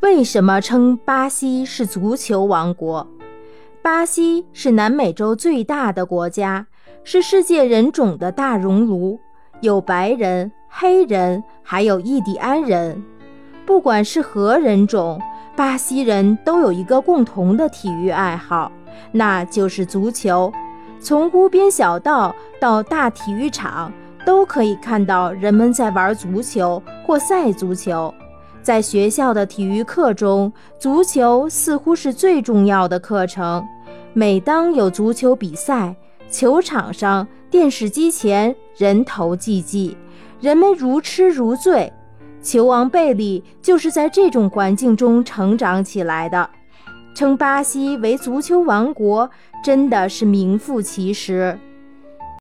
为什么称巴西是足球王国？巴西是南美洲最大的国家，是世界人种的大熔炉，有白人、黑人，还有印第安人。不管是何人种，巴西人都有一个共同的体育爱好，那就是足球。从屋边小道到大体育场，都可以看到人们在玩足球或赛足球。在学校的体育课中，足球似乎是最重要的课程。每当有足球比赛，球场上、电视机前人头济济，人们如痴如醉。球王贝利就是在这种环境中成长起来的。称巴西为足球王国，真的是名副其实。